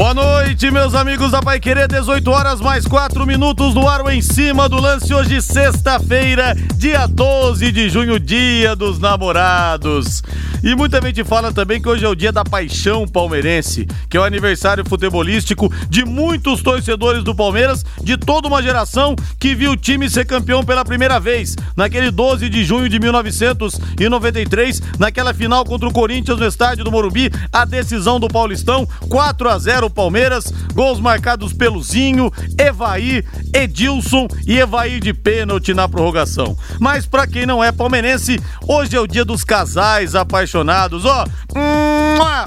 Boa noite, meus amigos da Pai Querer, 18 horas mais 4 minutos no ar em cima do lance. Hoje, sexta-feira, dia 12 de junho, dia dos namorados. E muita gente fala também que hoje é o dia da paixão palmeirense, que é o aniversário futebolístico de muitos torcedores do Palmeiras, de toda uma geração que viu o time ser campeão pela primeira vez, naquele 12 de junho de 1993, naquela final contra o Corinthians no estádio do Morumbi, a decisão do Paulistão, 4 a 0 Palmeiras, gols marcados pelo Zinho, Evaí, Edilson e Evaí de pênalti na prorrogação. Mas para quem não é palmeirense, hoje é o dia dos casais apaixonados. Ó,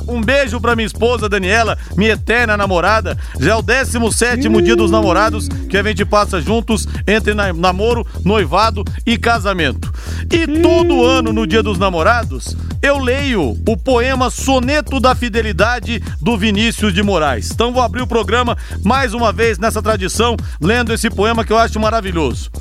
um beijo para minha esposa Daniela, minha eterna namorada. Já é o 17 dia dos namorados que a gente passa juntos entre namoro, noivado e casamento. E todo ano no dia dos namorados, eu leio o poema Soneto da Fidelidade do Vinícius de Moraes. Então vou abrir o programa mais uma vez nessa tradição, lendo esse poema que eu acho maravilhoso.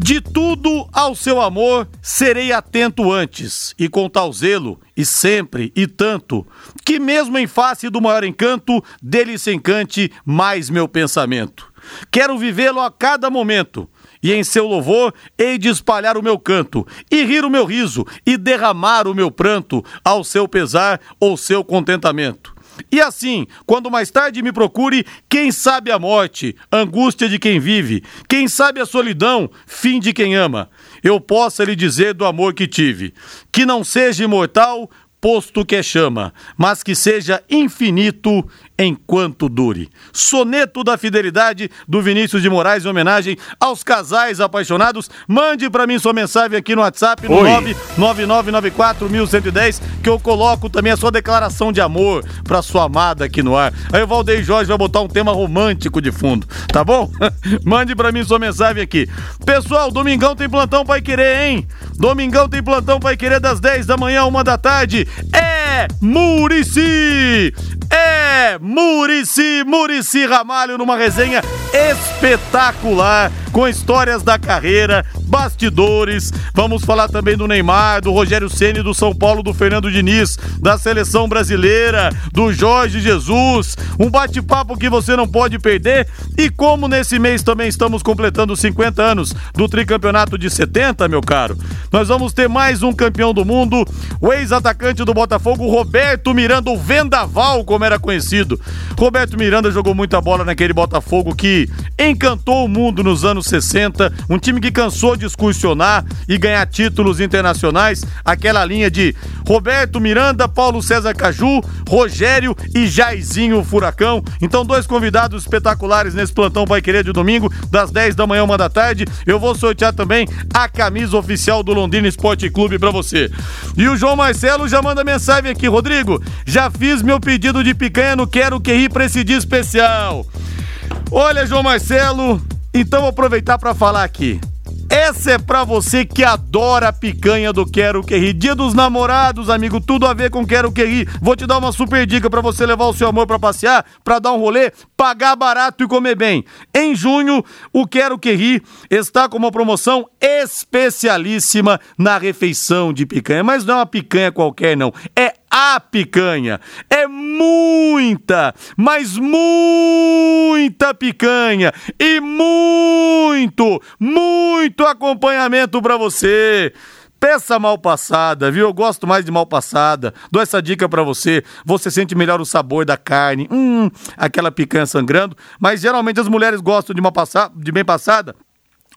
De tudo ao seu amor serei atento antes, e com tal zelo, e sempre, e tanto, que mesmo em face do maior encanto, dele se encante mais meu pensamento. Quero vivê-lo a cada momento, e em seu louvor hei de espalhar o meu canto, e rir o meu riso, e derramar o meu pranto, ao seu pesar ou seu contentamento. E assim, quando mais tarde me procure, quem sabe a morte, angústia de quem vive, quem sabe a solidão, fim de quem ama, eu possa lhe dizer do amor que tive, que não seja imortal, posto que é chama, mas que seja infinito enquanto dure. Soneto da Fidelidade do Vinícius de Moraes em homenagem aos casais apaixonados. Mande para mim sua mensagem aqui no WhatsApp no 999941110 que eu coloco também a sua declaração de amor para sua amada aqui no ar. Aí o Valdeir Jorge vai botar um tema romântico de fundo, tá bom? Mande para mim sua mensagem aqui. Pessoal, domingão tem plantão Pai Querer, hein? Domingão tem plantão Pai Querer das 10 da manhã, uma da tarde. É Murici! É Murici, Murici Ramalho numa resenha espetacular com histórias da carreira, bastidores. Vamos falar também do Neymar, do Rogério Ceni do São Paulo, do Fernando Diniz, da seleção brasileira, do Jorge Jesus. Um bate-papo que você não pode perder. E como nesse mês também estamos completando 50 anos do tricampeonato de 70, meu caro, nós vamos ter mais um campeão do mundo, o ex-atacante do Botafogo, Roberto Miranda, o Vendaval, como era conhecido. Roberto Miranda jogou muita bola naquele Botafogo que encantou o mundo nos anos 60, um time que cansou de excursionar e ganhar títulos internacionais, aquela linha de Roberto Miranda, Paulo César Caju, Rogério e Jairzinho Furacão. Então, dois convidados espetaculares nesse plantão Vai Querer de domingo, das 10 da manhã, uma da tarde. Eu vou sortear também a camisa oficial do Londrina Esporte Clube para você. E o João Marcelo já manda mensagem aqui, Rodrigo. Já fiz meu pedido de picanha no Quero Que Rir pra esse dia especial. Olha, João Marcelo, então vou aproveitar para falar aqui. Essa é pra você que adora a picanha do Quero Que Rir. Dia dos namorados, amigo, tudo a ver com Quero Que Rir. Vou te dar uma super dica para você levar o seu amor para passear, para dar um rolê, pagar barato e comer bem. Em junho, o Quero Que Rir está com uma promoção especialíssima na refeição de picanha. Mas não é uma picanha qualquer, não. É a picanha. É muita, mas muita picanha e muito, muito acompanhamento para você. Peça mal passada, viu? Eu gosto mais de mal passada. Dou essa dica para você. Você sente melhor o sabor da carne. Hum, aquela picanha sangrando. Mas geralmente as mulheres gostam de, mal passada, de bem passada.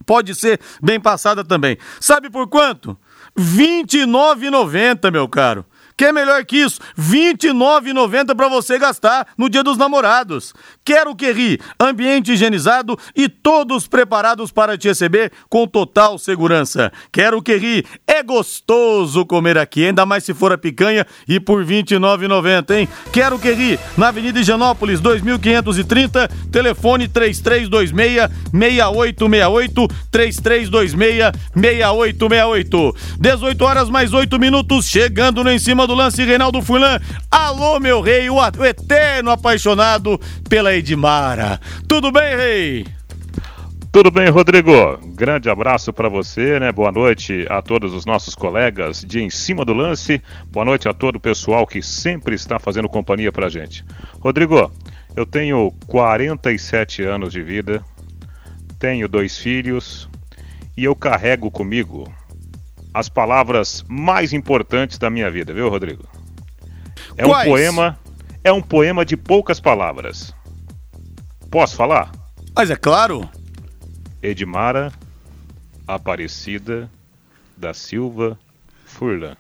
Pode ser bem passada também. Sabe por quanto? R$ 29,90, meu caro. Quer melhor que isso? R$ 29,90 para você gastar no Dia dos Namorados. Quero que ri, ambiente higienizado e todos preparados para te receber com total segurança. Quero que ri, é gostoso comer aqui, ainda mais se for a picanha e por R$ 29,90, hein? Quero que ri, na Avenida Higienópolis, 2530, telefone 3326 6868 3326 6868. 18 horas mais 8 minutos, chegando no em cima do lance Reinaldo Fulan. Alô, meu rei, o, o eterno apaixonado pela Edmara. Tudo bem, rei? Tudo bem, Rodrigo? Grande abraço para você, né? Boa noite a todos os nossos colegas de Em Cima do Lance. Boa noite a todo o pessoal que sempre está fazendo companhia pra gente. Rodrigo, eu tenho 47 anos de vida, tenho dois filhos e eu carrego comigo as palavras mais importantes da minha vida, viu, Rodrigo? É Quais? um poema, é um poema de poucas palavras. Posso falar? Mas é claro. Edmara Aparecida da Silva Furlan.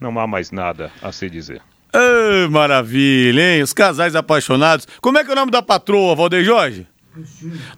Não há mais nada a se dizer. Oh, maravilha, hein? Os casais apaixonados. Como é que é o nome da patroa, Valdeir Jorge?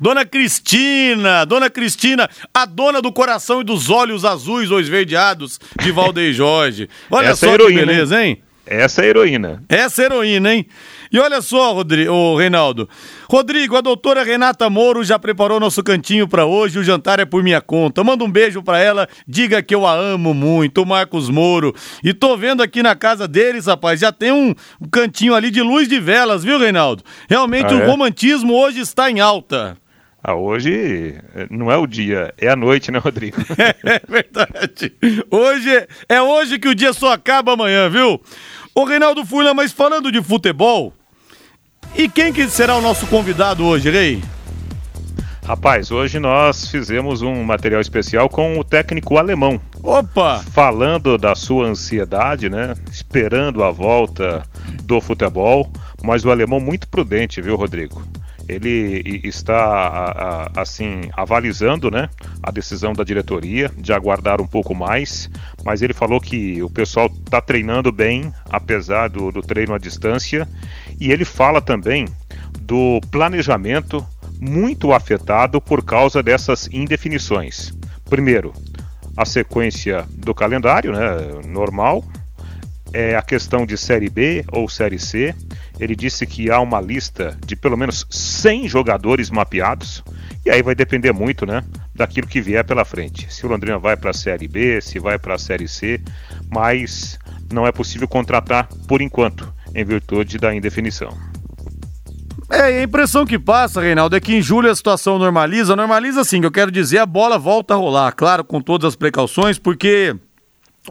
Dona Cristina, Dona Cristina, a dona do coração e dos olhos azuis ou esverdeados de Valdeir Jorge. Olha Essa só é heroína, que beleza, hein? Essa é a heroína. Essa é a heroína, hein? E olha só, Rodrigo, oh, Reinaldo. Rodrigo, a doutora Renata Moro já preparou nosso cantinho para hoje. O jantar é por minha conta. Manda um beijo para ela. Diga que eu a amo muito, o Marcos Moro. E tô vendo aqui na casa deles, rapaz, já tem um, cantinho ali de luz de velas, viu, Reinaldo? Realmente ah, o é? romantismo hoje está em alta. Ah, hoje não é o dia, é a noite, né, Rodrigo? é verdade. Hoje é hoje que o dia só acaba amanhã, viu? Ô Reinaldo Furlan, mas falando de futebol, e quem que será o nosso convidado hoje, Rei? Rapaz, hoje nós fizemos um material especial com o técnico alemão. Opa! Falando da sua ansiedade, né? Esperando a volta do futebol, mas o alemão muito prudente, viu, Rodrigo? Ele está assim avalizando né, a decisão da diretoria de aguardar um pouco mais, mas ele falou que o pessoal está treinando bem, apesar do, do treino à distância, e ele fala também do planejamento muito afetado por causa dessas indefinições. Primeiro, a sequência do calendário, né, normal, é a questão de Série B ou Série C. Ele disse que há uma lista de pelo menos 100 jogadores mapeados. E aí vai depender muito, né, daquilo que vier pela frente. Se o Londrina vai para a Série B, se vai para a Série C, mas não é possível contratar por enquanto, em virtude da indefinição. É, a impressão que passa, Reinaldo, é que em julho a situação normaliza. Normaliza sim, eu quero dizer, a bola volta a rolar, claro, com todas as precauções, porque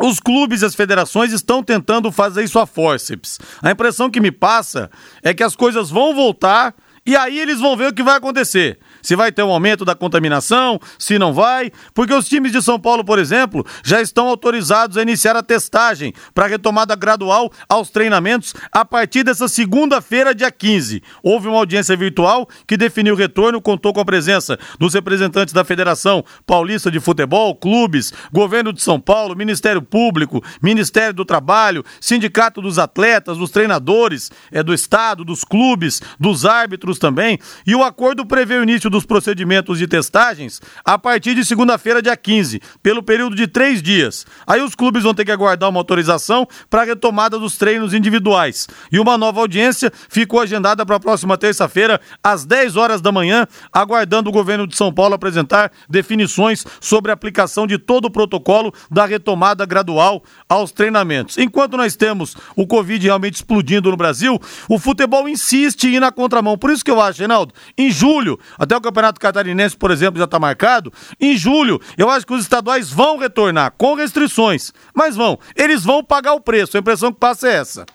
os clubes e as federações estão tentando fazer isso a forceps. A impressão que me passa é que as coisas vão voltar e aí eles vão ver o que vai acontecer se vai ter um aumento da contaminação, se não vai, porque os times de São Paulo, por exemplo, já estão autorizados a iniciar a testagem para retomada gradual aos treinamentos a partir dessa segunda-feira, dia 15. Houve uma audiência virtual que definiu o retorno, contou com a presença dos representantes da Federação Paulista de Futebol, clubes, Governo de São Paulo, Ministério Público, Ministério do Trabalho, Sindicato dos Atletas, dos treinadores, é do Estado, dos clubes, dos árbitros também, e o acordo prevê o início dos procedimentos de testagens a partir de segunda-feira, dia 15, pelo período de três dias. Aí os clubes vão ter que aguardar uma autorização para a retomada dos treinos individuais. E uma nova audiência ficou agendada para a próxima terça-feira, às 10 horas da manhã, aguardando o governo de São Paulo apresentar definições sobre a aplicação de todo o protocolo da retomada gradual aos treinamentos. Enquanto nós temos o Covid realmente explodindo no Brasil, o futebol insiste em ir na contramão. Por isso que eu acho, Reinaldo, em julho, até o Campeonato Catarinense, por exemplo, já está marcado. Em julho, eu acho que os estaduais vão retornar com restrições, mas vão. Eles vão pagar o preço. A impressão que passa é essa.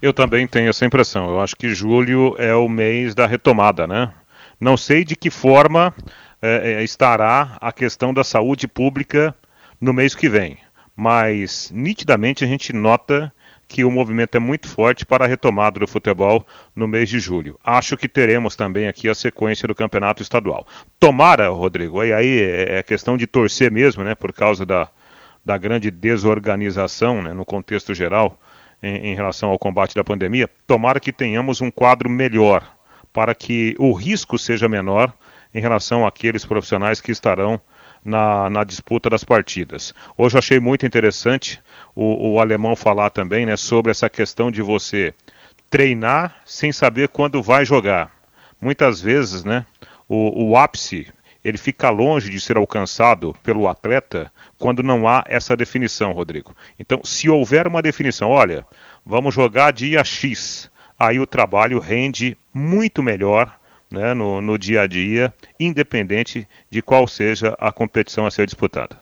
Eu também tenho essa impressão. Eu acho que julho é o mês da retomada, né? Não sei de que forma é, é estará a questão da saúde pública no mês que vem, mas nitidamente a gente nota que o movimento é muito forte para a retomada do futebol no mês de julho. Acho que teremos também aqui a sequência do campeonato estadual. Tomara, Rodrigo, e aí é, é questão de torcer mesmo, né, por causa da, da grande desorganização né, no contexto geral em, em relação ao combate da pandemia, tomara que tenhamos um quadro melhor para que o risco seja menor em relação àqueles profissionais que estarão na, na disputa das partidas. Hoje achei muito interessante o, o alemão falar também né, sobre essa questão de você treinar sem saber quando vai jogar. Muitas vezes, né, o, o ápice ele fica longe de ser alcançado pelo atleta quando não há essa definição, Rodrigo. Então, se houver uma definição, olha, vamos jogar dia X, aí o trabalho rende muito melhor né, no, no dia a dia, independente de qual seja a competição a ser disputada.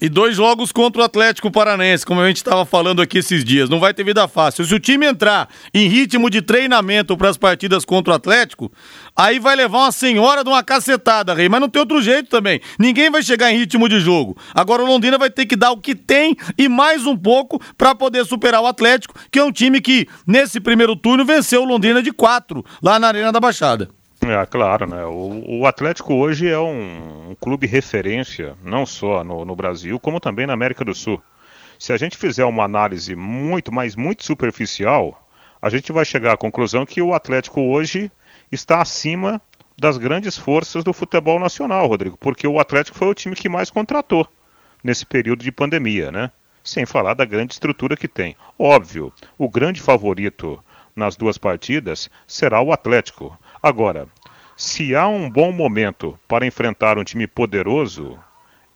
E dois jogos contra o Atlético Paranaense, como a gente estava falando aqui esses dias. Não vai ter vida fácil. Se o time entrar em ritmo de treinamento para as partidas contra o Atlético, aí vai levar uma senhora de uma cacetada, Rei. Mas não tem outro jeito também. Ninguém vai chegar em ritmo de jogo. Agora o Londrina vai ter que dar o que tem e mais um pouco para poder superar o Atlético, que é um time que, nesse primeiro turno, venceu o Londrina de quatro, lá na Arena da Baixada. É, claro, né? O, o Atlético hoje é um, um, clube referência, não só no, no, Brasil, como também na América do Sul. Se a gente fizer uma análise muito, mas muito superficial, a gente vai chegar à conclusão que o Atlético hoje está acima das grandes forças do futebol nacional, Rodrigo, porque o Atlético foi o time que mais contratou nesse período de pandemia, né? Sem falar da grande estrutura que tem. Óbvio, o grande favorito nas duas partidas será o Atlético. Agora, se há um bom momento para enfrentar um time poderoso,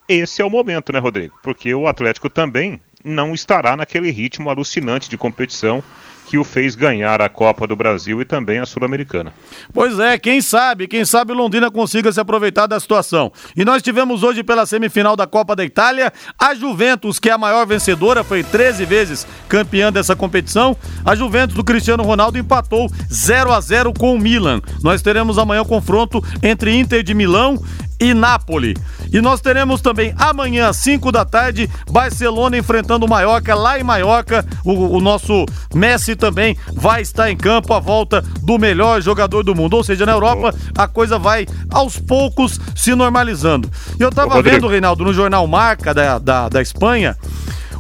esse é o momento, né, Rodrigo? Porque o Atlético também não estará naquele ritmo alucinante de competição que o fez ganhar a Copa do Brasil e também a Sul-Americana. Pois é, quem sabe, quem sabe Londrina consiga se aproveitar da situação. E nós tivemos hoje pela semifinal da Copa da Itália a Juventus, que é a maior vencedora, foi 13 vezes campeã dessa competição. A Juventus do Cristiano Ronaldo empatou 0 a 0 com o Milan. Nós teremos amanhã o confronto entre Inter de Milão e Nápoles. E nós teremos também amanhã, às 5 da tarde, Barcelona enfrentando o Mallorca, lá em Mallorca. O, o, nosso Messi também vai estar em campo, a volta do melhor jogador do mundo. Ou seja, na Europa, a coisa vai aos poucos se normalizando. E eu tava Ô, vendo, Reinaldo, no jornal Marca da, da, da Espanha,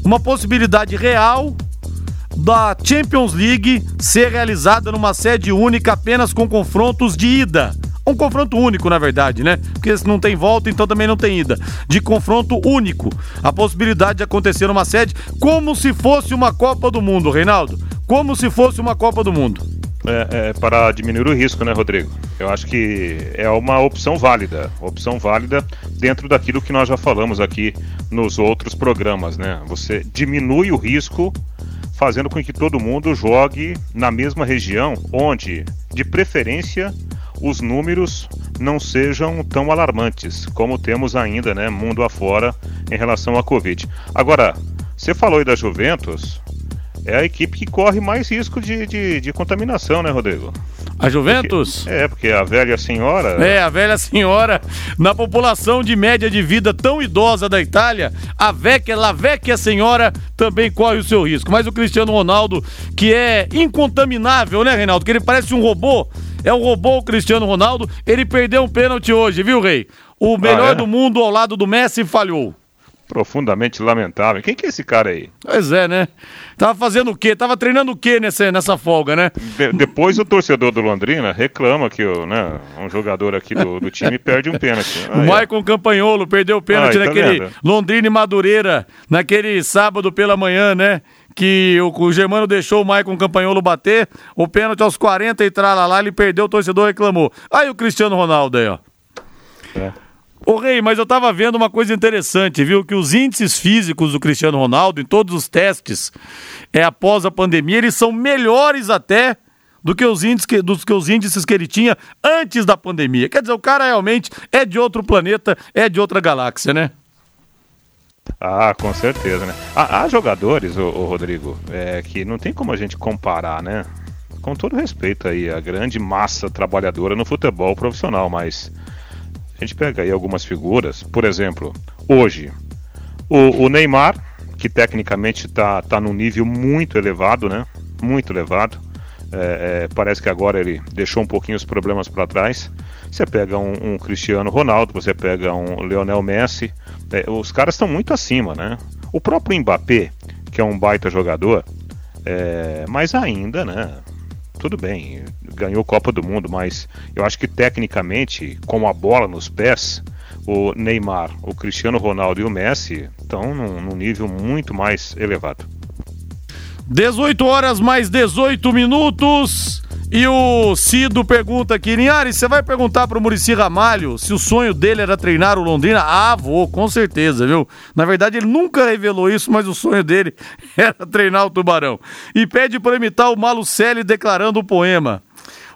uma possibilidade real da Champions League ser realizada numa sede única apenas com confrontos de ida. Um confronto único, na verdade, né? Porque se não tem volta, então também não tem ida. De confronto único. A possibilidade de acontecer uma sede como se fosse uma Copa do Mundo, Reinaldo. Como se fosse uma Copa do Mundo. É, é, para diminuir o risco, né, Rodrigo? Eu acho que é uma opção válida, opção válida dentro daquilo que nós já falamos aqui nos outros programas, né? Você diminui o risco fazendo com que todo mundo jogue na mesma região, onde, de preferência, os números não sejam tão alarmantes como temos ainda, né, mundo afora, em relação à Covid. Agora, você falou aí da Juventus, é a equipe que corre mais risco de, de, de contaminação, né, Rodrigo? A Juventus? Porque, é, porque a velha senhora. É, a velha senhora, na população de média de vida tão idosa da Itália, a vecchia, la vecchia senhora também corre o seu risco. Mas o Cristiano Ronaldo, que é incontaminável, né, Reinaldo? Que ele parece um robô. É um robô o Cristiano Ronaldo. Ele perdeu um pênalti hoje, viu, Rei? O melhor ah, é? do mundo ao lado do Messi falhou profundamente lamentável. Quem que é esse cara aí? Pois é, né? Tava fazendo o quê? Tava treinando o quê nessa, nessa folga, né? De, depois o torcedor do Londrina reclama que o, né, um jogador aqui do, do time perde um pênalti. o Maicon Campagnolo perdeu o pênalti Ai, tá naquele vendo? Londrina e Madureira, naquele sábado pela manhã, né? Que o, o Germano deixou o Maicon Campanholo bater, o pênalti aos 40 e lá, ele perdeu, o torcedor reclamou. Aí o Cristiano Ronaldo aí, ó. É. Ô Rei, mas eu tava vendo uma coisa interessante, viu? Que os índices físicos do Cristiano Ronaldo, em todos os testes, é, após a pandemia, eles são melhores até do que os índices que, dos que os índices que ele tinha antes da pandemia. Quer dizer, o cara realmente é de outro planeta, é de outra galáxia, né? Ah, com certeza, né? Há, há jogadores, o, Rodrigo, é, que não tem como a gente comparar, né? Com todo respeito aí, a grande massa trabalhadora no futebol profissional, mas a gente pega aí algumas figuras, por exemplo, hoje, o, o Neymar, que tecnicamente está tá num nível muito elevado, né? Muito elevado. É, é, parece que agora ele deixou um pouquinho os problemas para trás. Você pega um, um Cristiano Ronaldo, você pega um Lionel Messi, os caras estão muito acima, né? O próprio Mbappé, que é um baita jogador, é, mas ainda, né? Tudo bem, ganhou Copa do Mundo, mas eu acho que tecnicamente, com a bola nos pés, o Neymar, o Cristiano Ronaldo e o Messi estão num, num nível muito mais elevado. 18 horas mais 18 minutos. E o Cido pergunta aqui, Linhares, você vai perguntar pro Murici Ramalho se o sonho dele era treinar o Londrina? Ah, vou, com certeza, viu? Na verdade, ele nunca revelou isso, mas o sonho dele era treinar o Tubarão. E pede para imitar o Malucelli declarando o poema.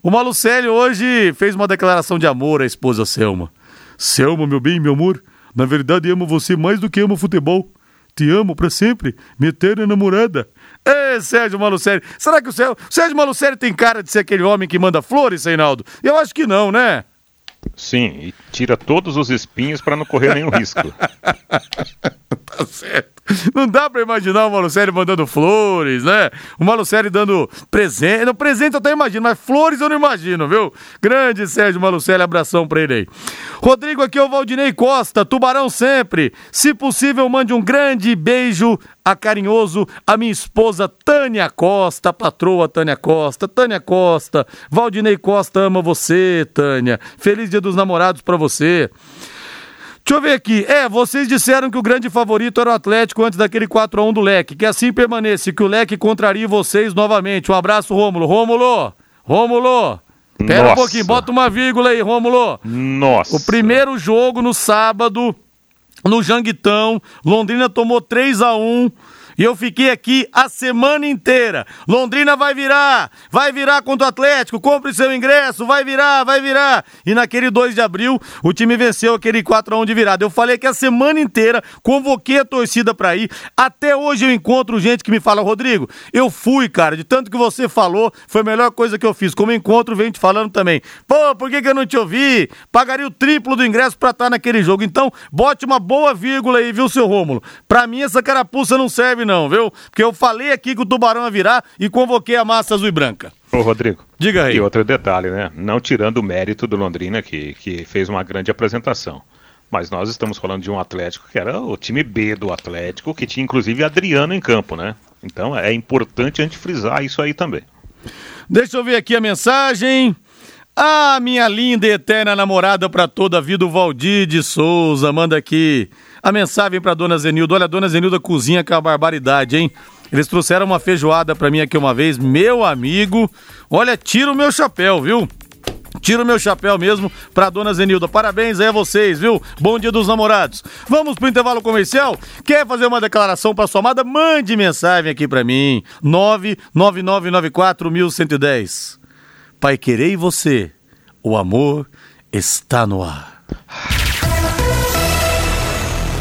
O Malucelli hoje fez uma declaração de amor à esposa Selma. Selma, meu bem, meu amor, na verdade amo você mais do que amo futebol. Te amo para sempre, minha eterna namorada. Ê, Sérgio Malucelli. Será que o Sérgio, Sérgio Malucelli tem cara de ser aquele homem que manda flores, Reinaldo? Eu acho que não, né? Sim, e tira todos os espinhos para não correr nenhum risco. tá certo. Não dá pra imaginar o Malucelli mandando flores, né? O Malucelli dando presente. No presente eu até imagino, mas flores eu não imagino, viu? Grande Sérgio Malucelli, abração pra ele aí. Rodrigo, aqui é o Valdinei Costa, tubarão sempre. Se possível, mande um grande beijo a carinhoso a minha esposa Tânia Costa, patroa Tânia Costa. Tânia Costa, Valdinei Costa ama você, Tânia. Feliz Dia dos Namorados pra você. Deixa eu ver aqui. É, vocês disseram que o grande favorito era o Atlético antes daquele 4x1 do Leque. Que assim permaneça, que o Leque contrarie vocês novamente. Um abraço, Rômulo. Rômulo! Rômulo! Pera Nossa. um pouquinho, bota uma vírgula aí, Rômulo. Nossa. O primeiro jogo no sábado, no Janguitão, Londrina tomou 3 a 1 e eu fiquei aqui a semana inteira. Londrina vai virar, vai virar contra o Atlético, compre seu ingresso, vai virar, vai virar. E naquele 2 de abril, o time venceu aquele 4x1 de virada. Eu falei que a semana inteira convoquei a torcida pra ir. Até hoje eu encontro gente que me fala, Rodrigo, eu fui, cara, de tanto que você falou, foi a melhor coisa que eu fiz. Como encontro, vem te falando também. Pô, por que, que eu não te ouvi? Pagaria o triplo do ingresso pra estar naquele jogo. Então, bote uma boa vírgula aí, viu, seu Rômulo? Pra mim, essa carapuça não serve, não, viu? Porque eu falei aqui que o Tubarão ia virar e convoquei a massa azul e branca. Ô, Rodrigo. Diga aí. E outro detalhe, né? Não tirando o mérito do Londrina, que, que fez uma grande apresentação. Mas nós estamos falando de um Atlético que era o time B do Atlético, que tinha inclusive Adriano em campo, né? Então é importante a gente frisar isso aí também. Deixa eu ver aqui a mensagem. Ah, minha linda e eterna namorada para toda a vida, o Valdir de Souza, manda aqui a mensagem para dona Zenilda. Olha, a dona Zenilda cozinha com a barbaridade, hein? Eles trouxeram uma feijoada para mim aqui uma vez, meu amigo. Olha, tira o meu chapéu, viu? Tiro o meu chapéu mesmo pra dona Zenilda. Parabéns aí a vocês, viu? Bom dia dos namorados. Vamos pro intervalo comercial? Quer fazer uma declaração pra sua amada? Mande mensagem aqui pra mim. 99994110. Pai querer e você. O amor está no ar.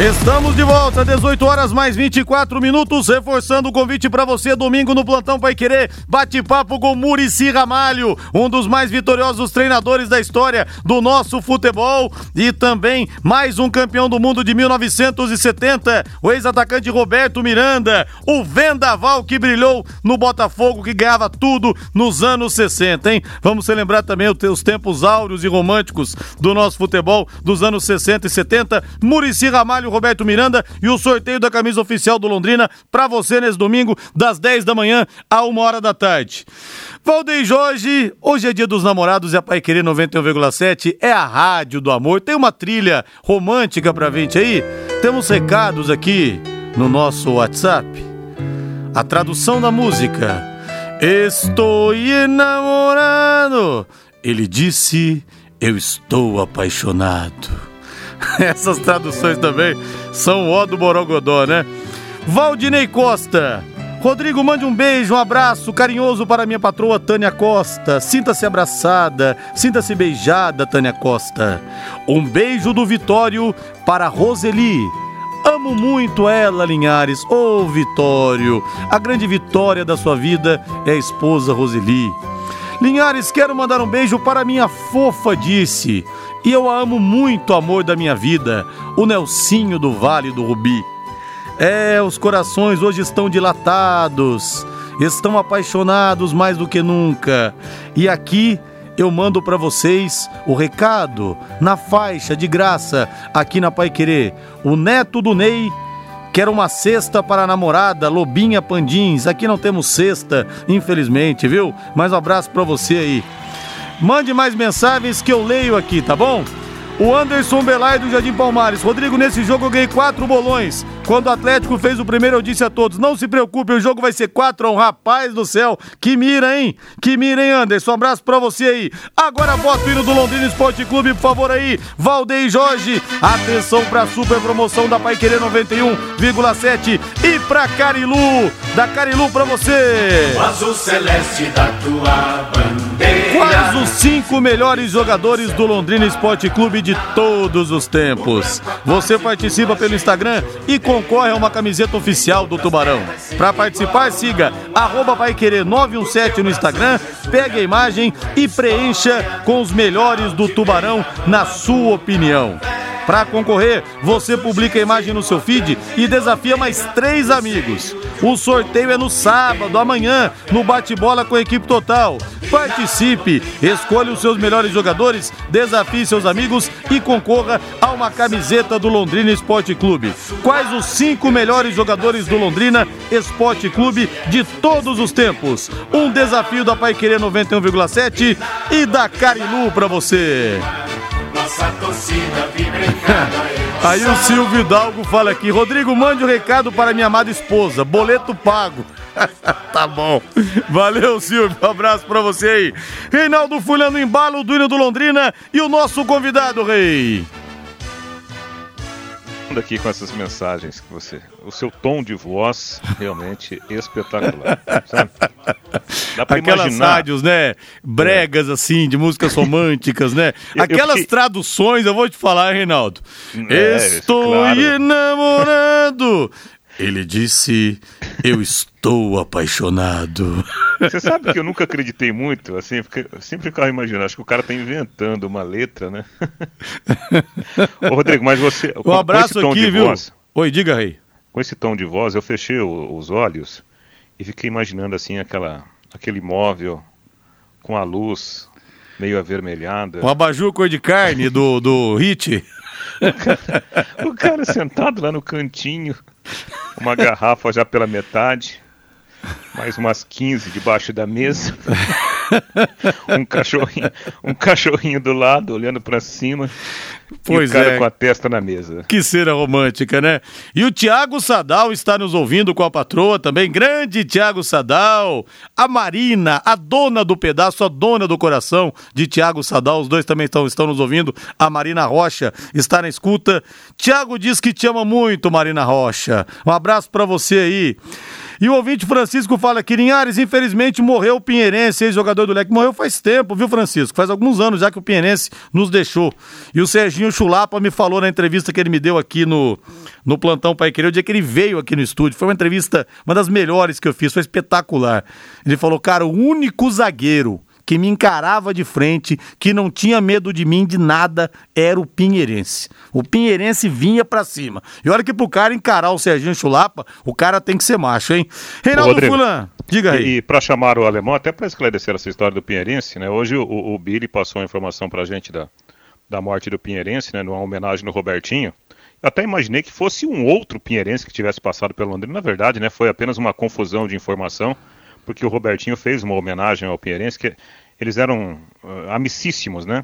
Estamos de volta, 18 horas mais 24 minutos, reforçando o convite para você domingo no Plantão Pai Querer, bate-papo com Murici Ramalho, um dos mais vitoriosos treinadores da história do nosso futebol e também mais um campeão do mundo de 1970, o ex-atacante Roberto Miranda, o vendaval que brilhou no Botafogo, que ganhava tudo nos anos 60, hein? Vamos celebrar também os tempos áureos e românticos do nosso futebol dos anos 60 e 70, Murici Ramalho Roberto Miranda e o sorteio da camisa oficial do Londrina para você nesse domingo, das 10 da manhã a 1 hora da tarde. Valdeir Jorge, hoje é dia dos namorados e a Pai Querer 91,7 é a rádio do amor. Tem uma trilha romântica pra gente aí? Temos recados aqui no nosso WhatsApp. A tradução da música. Estou enamorado. Ele disse, eu estou apaixonado. Essas traduções também são ó do Borogodó, né? Valdinei Costa. Rodrigo, mande um beijo, um abraço carinhoso para minha patroa Tânia Costa. Sinta-se abraçada, sinta-se beijada, Tânia Costa. Um beijo do Vitório para Roseli. Amo muito ela, Linhares. Ô, oh, Vitório, a grande vitória da sua vida é a esposa Roseli. Linhares, quero mandar um beijo para minha fofa, disse. E eu a amo muito, amor da minha vida, o Nelsinho do Vale do Rubi. É, os corações hoje estão dilatados. estão apaixonados mais do que nunca. E aqui eu mando para vocês o recado na faixa de graça aqui na Pai Querer. O neto do Ney quer uma cesta para a namorada Lobinha Pandins. Aqui não temos cesta, infelizmente, viu? Mas um abraço para você aí. Mande mais mensagens que eu leio aqui, tá bom? O Anderson Belay do Jardim Palmares. Rodrigo, nesse jogo eu ganhei quatro bolões. Quando o Atlético fez o primeiro, eu disse a todos: não se preocupe, o jogo vai ser 4 a 1. Rapaz do céu, que mira, hein? Que mira, hein, Anderson? Um abraço pra você aí. Agora bota o hino do Londrina Esporte Clube, por favor, aí. Valdeir Jorge. Atenção pra super promoção da Pai Querer 91,7 e pra Carilu. Da Carilu pra você. O azul celeste da tua bandeira. Quais os cinco melhores jogadores do Londrina Esporte Clube de todos os tempos? Você participa pelo Instagram e concorre a uma camiseta oficial do Tubarão. Para participar, siga arroba vai querer 917 no Instagram, pegue a imagem e preencha com os melhores do Tubarão na sua opinião. Para concorrer, você publica a imagem no seu feed e desafia mais três amigos. O sorteio é no sábado, amanhã, no bate-bola com a equipe total. Participe, escolha os seus melhores jogadores, desafie seus amigos e concorra a uma camiseta do Londrina Esporte Clube. Quais os cinco melhores jogadores do Londrina Esporte Clube de todos os tempos? Um desafio da Pai Querer 91,7 e da Carilu para você. Nossa torcida vibra em cada Aí o Silvio Hidalgo fala aqui: Rodrigo, mande o um recado para minha amada esposa. Boleto pago. tá bom. Valeu, Silvio. Um abraço pra você aí. Reinaldo Fulano no embalo, do hino do Londrina e o nosso convidado, Rei. Aqui com essas mensagens que você. O seu tom de voz realmente espetacular. Sabe? Dá pra Aquelas imaginar. rádios, né? Bregas, é. assim, de músicas românticas, né? Aquelas eu, traduções, eu vou te falar, Reinaldo. É, Estou claro. enamorado. Ele disse: Eu estou apaixonado. Você sabe que eu nunca acreditei muito, assim, porque sempre ficava imaginando, acho que o cara tá inventando uma letra, né? Ô, Rodrigo, mas você. Um abraço aqui, viu? Voz, Oi, diga aí. Com esse tom de voz, eu fechei o, os olhos e fiquei imaginando, assim, aquela, aquele móvel com a luz meio avermelhada. Um abajur cor de carne do, do Hit. o, cara, o cara sentado lá no cantinho uma garrafa já pela metade, mais umas 15 debaixo da mesa. um cachorrinho, um cachorrinho do lado olhando para cima. Pois e o cara é. com a testa na mesa. Que cena romântica, né? E o Tiago Sadal está nos ouvindo com a patroa também. Grande Tiago Sadal. A Marina, a dona do pedaço, a dona do coração de Tiago Sadal. Os dois também estão, estão nos ouvindo. A Marina Rocha está na escuta. Tiago diz que te ama muito, Marina Rocha. Um abraço para você aí. E o ouvinte Francisco fala que Linhares, infelizmente, morreu o Pinheirense, ex-jogador do Leque. Morreu faz tempo, viu, Francisco? Faz alguns anos já que o Pinheirense nos deixou. E o Serginho Chulapa me falou na entrevista que ele me deu aqui no, no Plantão Pai Querer, o dia que ele veio aqui no estúdio. Foi uma entrevista, uma das melhores que eu fiz, foi espetacular. Ele falou, cara, o único zagueiro que me encarava de frente, que não tinha medo de mim de nada, era o Pinheirense. O Pinheirense vinha para cima. E olha que pro cara encarar o Serginho Chulapa, o cara tem que ser macho, hein? Reinaldo Fulan, diga aí. E, e para chamar o alemão, até para esclarecer essa história do Pinheirense, né? Hoje o, o Billy passou a informação pra gente da, da morte do Pinheirense, né? Numa homenagem no Robertinho. Eu até imaginei que fosse um outro Pinheirense que tivesse passado pelo Londrina. Na verdade, né? Foi apenas uma confusão de informação porque o Robertinho fez uma homenagem ao Pinheirense, que eles eram uh, amicíssimos, né?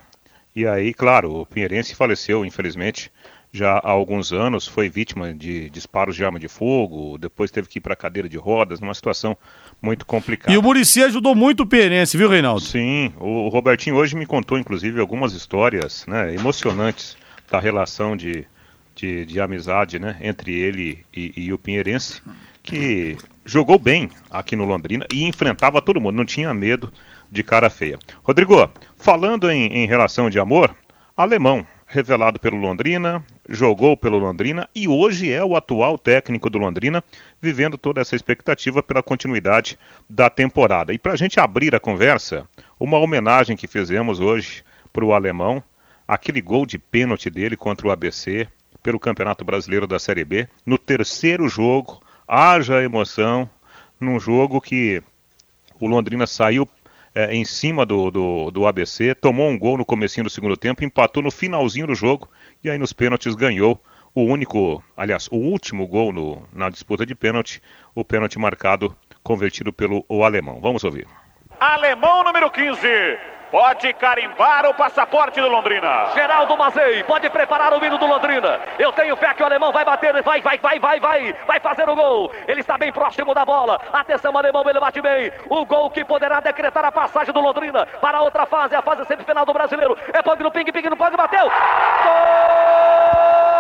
E aí, claro, o Pinheirense faleceu, infelizmente, já há alguns anos, foi vítima de disparos de arma de fogo, depois teve que ir para cadeira de rodas, numa situação muito complicada. E o Murici ajudou muito o Pinheirense, viu, Reinaldo? Sim, o Robertinho hoje me contou, inclusive, algumas histórias né, emocionantes da relação de, de, de amizade né, entre ele e, e o Pinheirense, que jogou bem aqui no Londrina e enfrentava todo mundo, não tinha medo de cara feia. Rodrigo, falando em, em relação de amor, alemão, revelado pelo Londrina, jogou pelo Londrina e hoje é o atual técnico do Londrina, vivendo toda essa expectativa pela continuidade da temporada. E para a gente abrir a conversa, uma homenagem que fizemos hoje para o alemão, aquele gol de pênalti dele contra o ABC pelo Campeonato Brasileiro da Série B, no terceiro jogo, haja emoção, num jogo que o Londrina saiu é, em cima do, do, do, ABC, tomou um gol no comecinho do segundo tempo, empatou no finalzinho do jogo e aí nos pênaltis ganhou o único, aliás, o último gol no, na disputa de pênalti, o pênalti marcado, convertido pelo o alemão. Vamos ouvir. Alemão número 15. Pode carimbar o passaporte do Londrina. Geraldo Mazei, pode preparar o hino do Londrina. Eu tenho fé que o alemão vai bater, vai, vai, vai, vai, vai, vai fazer o gol. Ele está bem próximo da bola. Atenção, alemão, ele bate bem. O gol que poderá decretar a passagem do Londrina para outra fase, a fase semifinal do brasileiro. É pang no ping, ping no pang, bateu. Gol!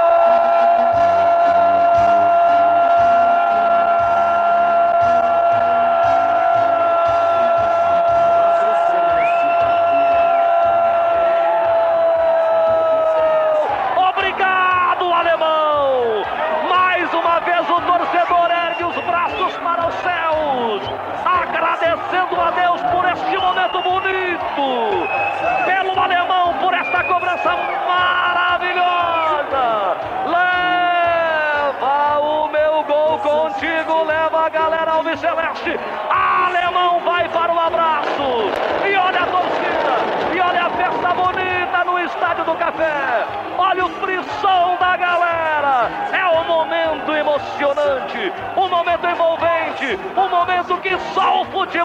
Pelo alemão por esta cobrança maravilhosa. Leva o meu gol contigo, leva a galera ao Celeste. Alemão vai para o abraço. E olha a torcida, e olha a festa bonita no Estádio do Café. Olha o frisson da galera. É um momento emocionante, um momento envolvente, um momento que só o futebol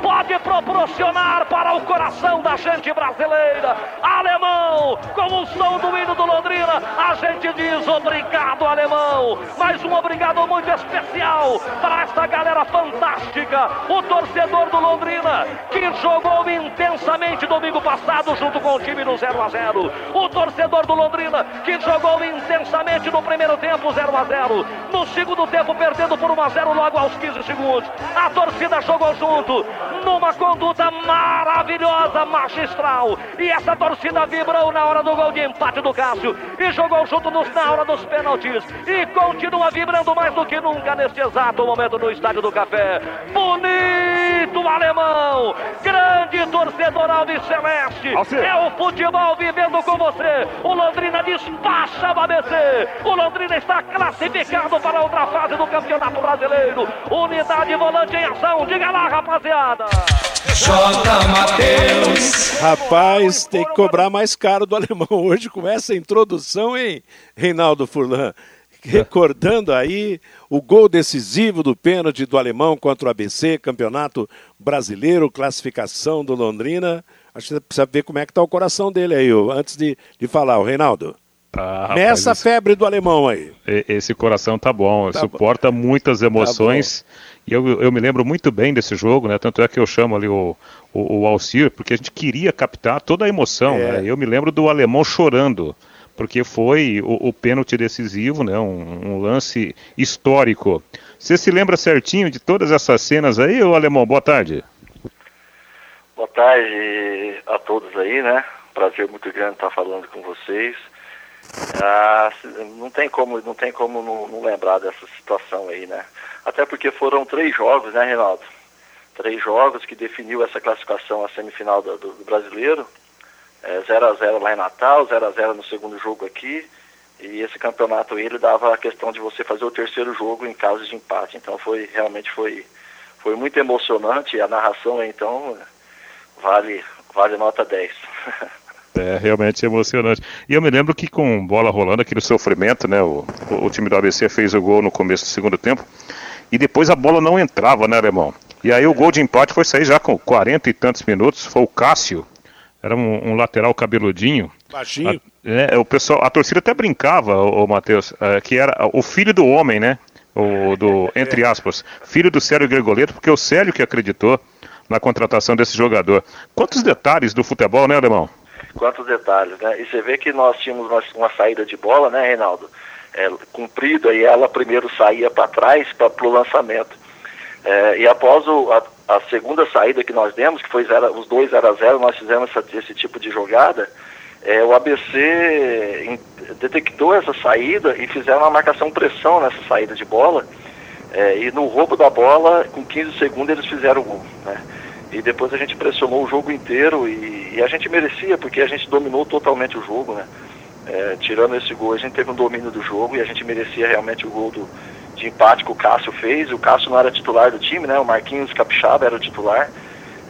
pode proporcionar para o coração da gente brasileira. Alemão, com o som do hino do Londrina, a gente diz obrigado, alemão. Mais um obrigado muito especial para esta galera fantástica. O torcedor do Londrina, que jogou intensamente domingo passado junto com o time no 0 a 0 O torcedor do Londrina, que jogou intensamente no primeiro tempo 0 a 0 No segundo tempo, perdendo por 1 a 0 logo aos 15 segundos. A torcida jogou junto, numa conduta maravilhosa, magistral. E essa torcida vibrou na hora do gol de empate do Cássio. E jogou junto nos, na hora dos pênaltis. E continua vibrando mais do que nunca neste exato momento no Estádio do Café. Bonito alemão, grande torcedor Alves Celeste. É o futebol vivendo com você. O Londrina despacha o ABC. O Londrina está classificado para outra fase do Campeonato Brasileiro. Unidade volante em ação. Diga lá, rapaziada. J. Matheus. Rapaz, tem que cobrar mais caro do alemão hoje com essa introdução, hein, Reinaldo Furlan? Recordando aí o gol decisivo do pênalti do alemão contra o ABC, campeonato brasileiro, classificação do Londrina. Acho que você precisa ver como é que tá o coração dele aí, antes de, de falar, o Reinaldo. Ah, Nessa esse, febre do alemão aí. Esse coração tá bom, tá suporta bom. muitas tá emoções. Tá e eu, eu me lembro muito bem desse jogo, né? Tanto é que eu chamo ali o, o, o Alcir, porque a gente queria captar toda a emoção. É. Né? Eu me lembro do alemão chorando, porque foi o, o pênalti decisivo, né? Um, um, lance histórico. Você se lembra certinho de todas essas cenas aí, o alemão? Boa tarde. Boa tarde a todos aí, né? Prazer muito grande estar falando com vocês. Ah, não tem como, não tem como não, não, lembrar dessa situação aí, né? Até porque foram três jogos, né, Reinaldo? Três jogos que definiu essa classificação à semifinal do, do, brasileiro. 0 é, a 0 lá em Natal, 0 a 0 no segundo jogo aqui. E esse campeonato ele dava a questão de você fazer o terceiro jogo em caso de empate. Então foi realmente foi foi muito emocionante a narração então vale vale nota 10. É realmente emocionante. E eu me lembro que com bola rolando, aquele sofrimento, né? O, o, time do ABC fez o gol no começo do segundo tempo. E depois a bola não entrava, né, Alemão? E aí o gol de empate foi sair já com 40 e tantos minutos. Foi o Cássio. Era um, um lateral cabeludinho. Baixinho. A, é, o pessoal, a torcida até brincava, o, o Matheus, é, que era o filho do homem, né? O do, entre aspas, filho do Célio Gregoleto, porque o Célio que acreditou na contratação desse jogador. Quantos detalhes do futebol, né, Alemão? Quantos detalhes, né? E você vê que nós tínhamos uma, uma saída de bola, né, Reinaldo? É, comprida e ela primeiro saía para trás para o lançamento. É, e após o, a, a, segunda saída que nós demos, que foi zero, os dois 0 a 0 nós fizemos essa, esse tipo de jogada. É, o ABC detectou essa saída e fizeram uma marcação pressão nessa saída de bola. É, e no roubo da bola, com 15 segundos, eles fizeram o gol. Né? E depois a gente pressionou o jogo inteiro e, e, a gente merecia, porque a gente dominou totalmente o jogo, né? É, tirando esse gol, a gente teve um domínio do jogo e a gente merecia realmente o gol do, de empate que o Cássio fez. O Cássio não era titular do time, né? O Marquinhos Capixaba era o titular.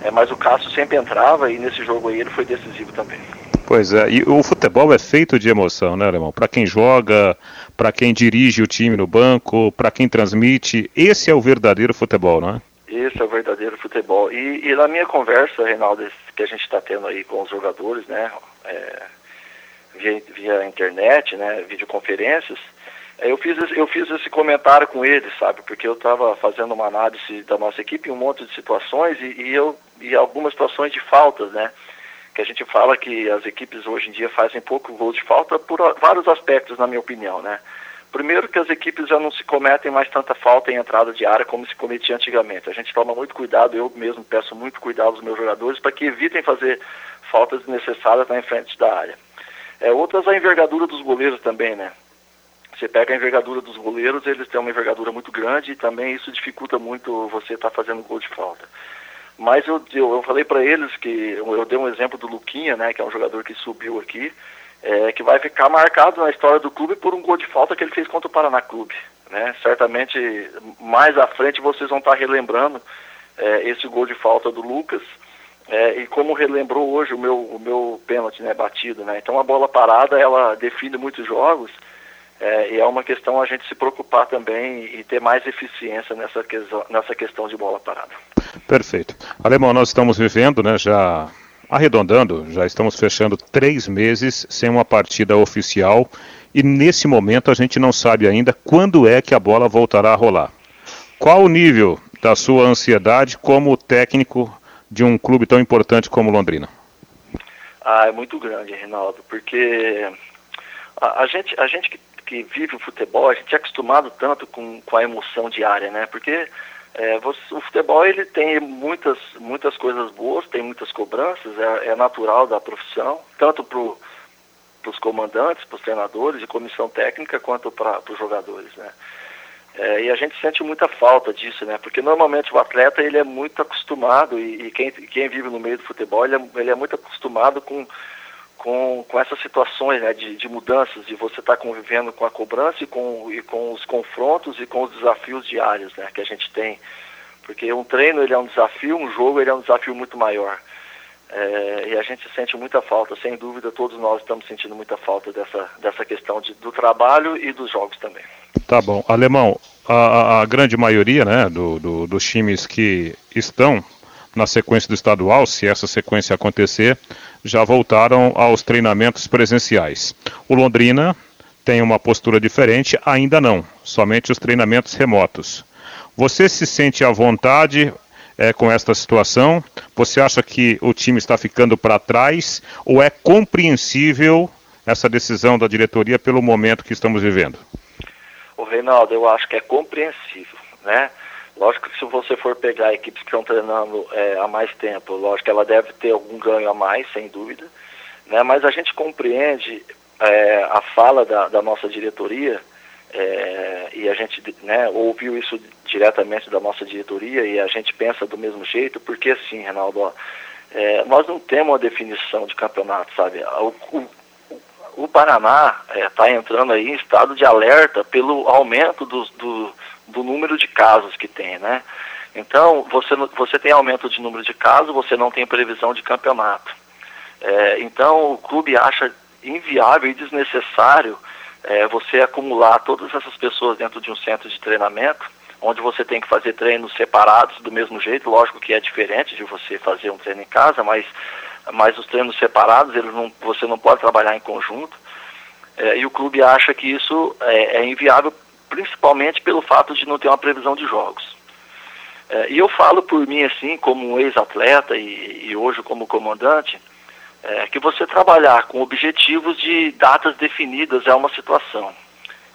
É, mas o Cássio sempre entrava e nesse jogo aí ele foi decisivo também. Pois é, e o futebol é feito de emoção, né, Alemão? Para quem joga, para quem dirige o time no banco, para quem transmite, esse é o verdadeiro futebol, não é? Esse é o verdadeiro futebol. E, e na minha conversa, Reinaldo, que a gente está tendo aí com os jogadores, né, é, via, via internet, né, videoconferências, eu fiz, eu fiz esse comentário com eles, sabe? Porque eu estava fazendo uma análise da nossa equipe um monte de situações e, e, eu, e algumas situações de faltas, né? Que a gente fala que as equipes hoje em dia fazem pouco gol de falta por vários aspectos, na minha opinião, né? Primeiro que as equipes já não se cometem mais tanta falta em entrada de área como se cometia antigamente. A gente toma muito cuidado, eu mesmo peço muito cuidado aos meus jogadores para que evitem fazer faltas desnecessárias na frente da área. É, outras a envergadura dos goleiros também, né? Você pega a envergadura dos goleiros, eles têm uma envergadura muito grande e também isso dificulta muito você estar tá fazendo gol de falta. Mas eu, eu, eu falei para eles que eu, eu, dei um exemplo do Luquinha, né, que é um jogador que subiu aqui, é, que vai ficar marcado na história do clube por um gol de falta que ele fez contra o Paraná Clube. Né? Certamente mais à frente vocês vão estar relembrando é, esse gol de falta do Lucas. É, e como relembrou hoje o meu, o meu pênalti né, batido. Né? Então a bola parada ela define muitos jogos é, e é uma questão a gente se preocupar também e ter mais eficiência nessa, nessa questão de bola parada. Perfeito. Alemão, nós estamos vivendo, né, já Arredondando, já estamos fechando três meses sem uma partida oficial e nesse momento a gente não sabe ainda quando é que a bola voltará a rolar. Qual o nível da sua ansiedade como técnico de um clube tão importante como Londrina? Ah, é muito grande, Reinaldo, porque a, a gente, a gente que, que, vive o futebol, a gente é acostumado tanto com, com a emoção diária, né? Porque é, você, o futebol ele tem muitas, muitas coisas boas, tem muitas cobranças, é, é natural da profissão, tanto para os comandantes, para os treinadores e comissão técnica, quanto para os jogadores, né? É, e a gente sente muita falta disso, né? Porque normalmente o atleta ele é muito acostumado e, e quem, quem vive no meio do futebol ele é, ele é muito acostumado com com, com essas situações né, de, de mudanças, de você estar tá convivendo com a cobrança e com, e com os confrontos e com os desafios diários né, que a gente tem. Porque um treino ele é um desafio, um jogo ele é um desafio muito maior. É, e a gente sente muita falta, sem dúvida, todos nós estamos sentindo muita falta dessa, dessa questão de, do trabalho e dos jogos também. Tá bom. Alemão, a, a grande maioria né, do, do, dos times que estão na sequência do estadual, se essa sequência acontecer, já voltaram aos treinamentos presenciais. O Londrina tem uma postura diferente, ainda não, somente os treinamentos remotos. Você se sente à vontade é, com esta situação? Você acha que o time está ficando para trás ou é compreensível essa decisão da diretoria pelo momento que estamos vivendo? Reinaldo, eu acho que é compreensível, né? Lógico que se você for pegar equipes que estão treinando é, há mais tempo, lógico que ela deve ter algum ganho a mais, sem dúvida, né? mas a gente compreende é, a fala da, da nossa diretoria é, e a gente né, ouviu isso diretamente da nossa diretoria e a gente pensa do mesmo jeito, porque assim, Renaldo, ó, é, nós não temos uma definição de campeonato, sabe? O, o, o Paraná está é, entrando aí em estado de alerta pelo aumento do, do do número de casos que tem, né? Então, você, você tem aumento de número de casos, você não tem previsão de campeonato. É, então, o clube acha inviável e desnecessário é, você acumular todas essas pessoas dentro de um centro de treinamento, onde você tem que fazer treinos separados do mesmo jeito, lógico que é diferente de você fazer um treino em casa, mas, mas os treinos separados, eles não, você não pode trabalhar em conjunto. É, e o clube acha que isso é, é inviável principalmente pelo fato de não ter uma previsão de jogos. É, e eu falo por mim assim, como um ex-atleta e, e, hoje como comandante, é, que você trabalhar com objetivos de datas definidas é uma situação.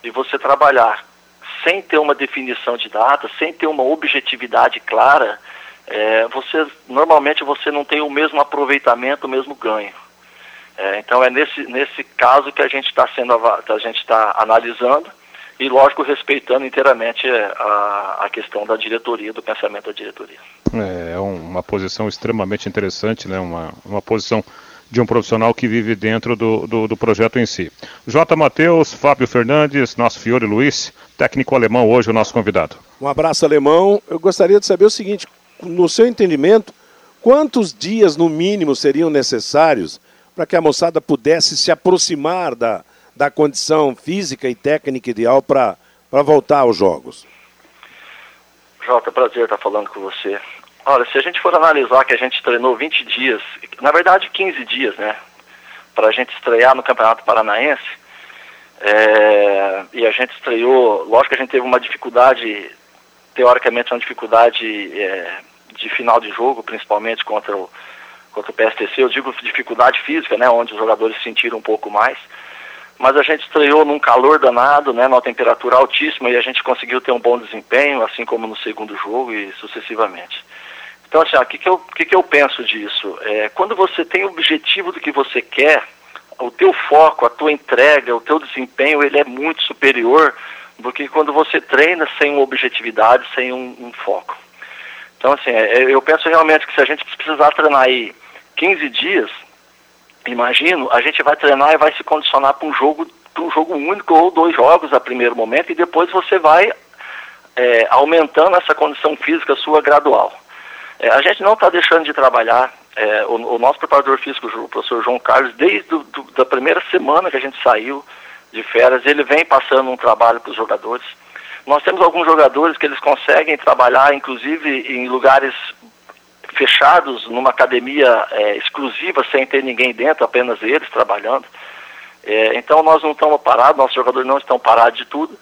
E você trabalhar sem ter uma definição de data, sem ter uma objetividade clara, é, você normalmente você não tem o mesmo aproveitamento, o mesmo ganho. É, então é nesse, nesse caso que a gente está sendo a gente está analisando e, lógico, respeitando inteiramente é, a, a questão da diretoria, do pensamento da diretoria. É, é uma posição extremamente interessante, né? uma, uma posição de um profissional que vive dentro do, do, do projeto em si. J. Matheus, Fábio Fernandes, nosso Fiore Luiz, técnico alemão, hoje o nosso convidado. Um abraço, alemão. Eu gostaria de saber o seguinte: no seu entendimento, quantos dias no mínimo seriam necessários para que a moçada pudesse se aproximar da, da condição física e técnica ideal para voltar aos jogos? Jota, prazer estar falando com você. Olha, se a gente for analisar que a gente treinou 20 dias, na verdade 15 dias, né? Para a gente estrear no Campeonato Paranaense, é, e a gente estreou, lógico que a gente teve uma dificuldade, teoricamente uma dificuldade é, de final de jogo, principalmente contra o, contra o PSTC, eu digo dificuldade física, né? Onde os jogadores sentiram um pouco mais mas a gente estreou num calor danado, né, numa temperatura altíssima e a gente conseguiu ter um bom desempenho, assim como no segundo jogo e sucessivamente. Então, assim, o que, que, eu, que, que eu penso disso? É, quando você tem o objetivo do que você quer, o teu foco, a tua entrega, o teu desempenho, ele é muito superior do que quando você treina sem uma objetividade, sem um, um foco. Então, assim, é, eu penso realmente que se a gente precisar treinar aí 15 dias, imagino, a gente vai treinar e vai se condicionar para um jogo, para um jogo único ou dois jogos a primeiro momento e depois você vai é, aumentando essa condição física sua gradual. É, a gente não está deixando de trabalhar. É, o, o, nosso preparador físico, o professor João Carlos, desde do, do, da primeira semana que a gente saiu de férias, ele vem passando um trabalho para os jogadores. Nós temos alguns jogadores que eles conseguem trabalhar, inclusive em lugares fechados numa academia é, exclusiva, sem ter ninguém dentro, apenas eles trabalhando. É, então nós não estamos parados, nossos jogadores não estão parados de tudo.